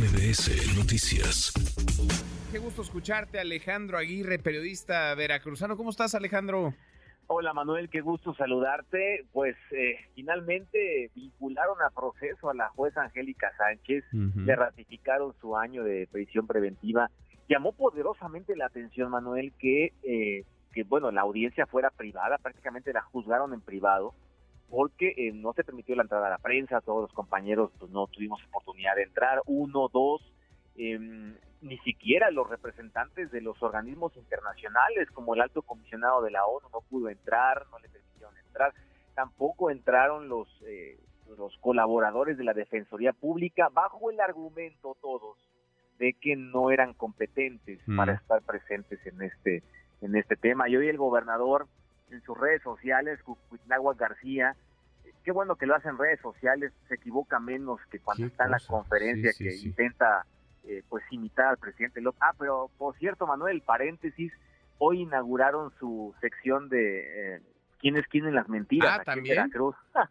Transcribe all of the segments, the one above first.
MBS Noticias. Qué gusto escucharte, Alejandro Aguirre, periodista veracruzano. ¿Cómo estás, Alejandro? Hola Manuel, qué gusto saludarte. Pues eh, finalmente vincularon a proceso a la jueza Angélica Sánchez, le ratificaron su año de prisión preventiva. Llamó poderosamente la atención, Manuel, que, eh, que bueno, la audiencia fuera privada, prácticamente la juzgaron en privado, porque eh, no se permitió la entrada a la prensa, todos los compañeros pues, no tuvimos oportunidad de entrar, uno, dos, eh, ni siquiera los representantes de los organismos internacionales, como el alto comisionado de la ONU, no pudo entrar, no le permitieron entrar, tampoco entraron los, eh, los colaboradores de la Defensoría Pública, bajo el argumento todos de que no eran competentes Mm. para estar presentes en este, en este tema. Y hoy el gobernador en sus redes sociales, Cuitlagua García, eh, qué bueno que lo hace en redes sociales, se equivoca menos que cuando está en la conferencia Sí, sí, que sí. intenta eh, pues imitar al presidente López. Ah, pero por cierto, Manuel, paréntesis, hoy inauguraron su sección de eh, quién es quién en las mentiras Ah, aquí en ¿también? Veracruz.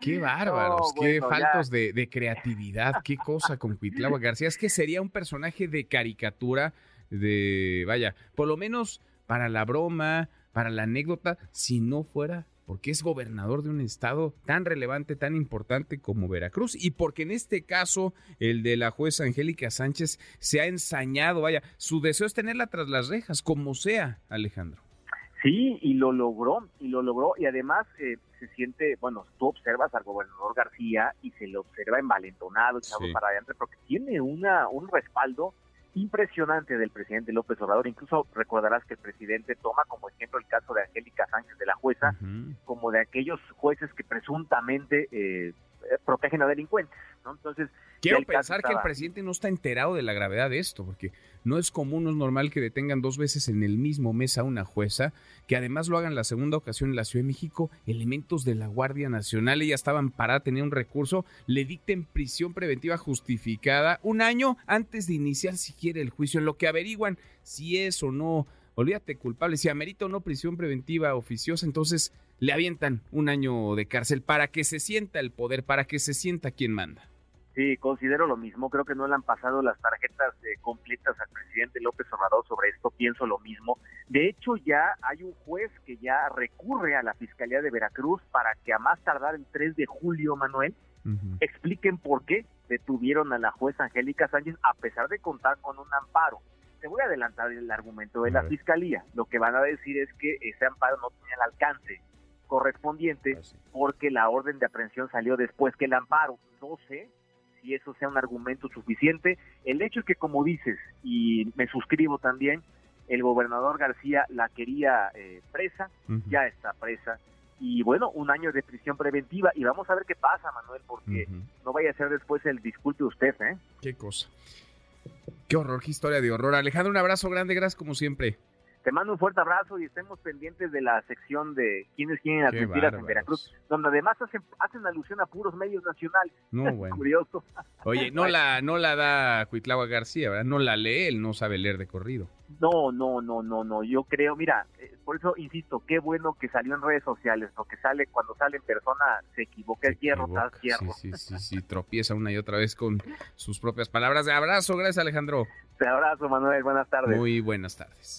Qué bárbaros, No, qué bueno, faltos de, de creatividad, qué cosa con Cuitlagua García. Es que sería un personaje de caricatura, de, vaya, por lo menos para la broma, para la anécdota, si no fuera porque es gobernador de un estado tan relevante, tan importante como Veracruz, y porque en este caso el de la jueza Angélica Sánchez se ha ensañado, vaya, su deseo es tenerla tras las rejas, como sea, Alejandro. Sí, y lo logró, y lo logró, y además eh, se siente, bueno, tú observas al gobernador García y se le observa envalentonado, echado Sí. para adelante, porque tiene una un respaldo impresionante del presidente López Obrador. Incluso recordarás que el presidente toma como ejemplo el caso de Angélica Sánchez de la jueza, como de aquellos jueces que presuntamente eh, protegen a delincuentes, ¿no? Entonces, Quiero pensar que el presidente no está enterado de la gravedad de esto, porque no es común, no es normal que detengan dos veces en el mismo mes a una jueza, que además lo hagan la segunda ocasión en la Ciudad de México, elementos de la Guardia Nacional, ella estaba amparada, tenía un recurso, le dicten prisión preventiva justificada un año antes de iniciar siquiera el juicio, en lo que averiguan si es o no, olvídate culpable, si amerita o no prisión preventiva oficiosa, entonces le avientan un año de cárcel para que se sienta el poder, para que se sienta quien manda. Sí, considero lo mismo. Creo que no le han pasado las tarjetas eh, completas al presidente López Obrador sobre esto. Pienso lo mismo. De hecho, ya hay un juez que ya recurre a la Fiscalía de Veracruz para que a más tardar el 3 de julio, Manuel, expliquen por qué detuvieron a la jueza Angélica Sánchez a pesar de contar con un amparo. Te voy a adelantar el argumento de la. Fiscalía. Lo que van a decir es que ese amparo no tenía el alcance correspondiente Así. porque la orden de aprehensión salió después que el amparo. No sé si eso sea un argumento suficiente. El hecho es que, como dices, y me suscribo también, el gobernador García la quería eh, presa, ya está presa, y bueno, un año de prisión preventiva, y vamos a ver qué pasa, Manuel, porque no vaya a ser después el disculpe usted, ¿eh? Qué cosa. Qué horror, qué historia de horror. Alejandro, un abrazo grande, gracias como siempre. Te mando un fuerte abrazo y estemos pendientes de la sección de quiénes quieren las Qué mentiras en. Veracruz, donde además hacen, hacen alusión a puros medios nacionales. No, bueno. Curioso. Oye, no la, no la da Cuitlagua García, ¿verdad? No la lee, él no sabe leer de corrido. No, no, no, no, no. Yo creo, mira, eh, por eso insisto, qué bueno que salió en redes sociales, porque sale cuando sale en persona se equivoca, es Se hierro tras hierro. Sí, sí, sí, sí, tropieza una y otra vez con sus propias palabras. De abrazo, gracias Alejandro. Te abrazo, Manuel, buenas tardes. Muy buenas tardes.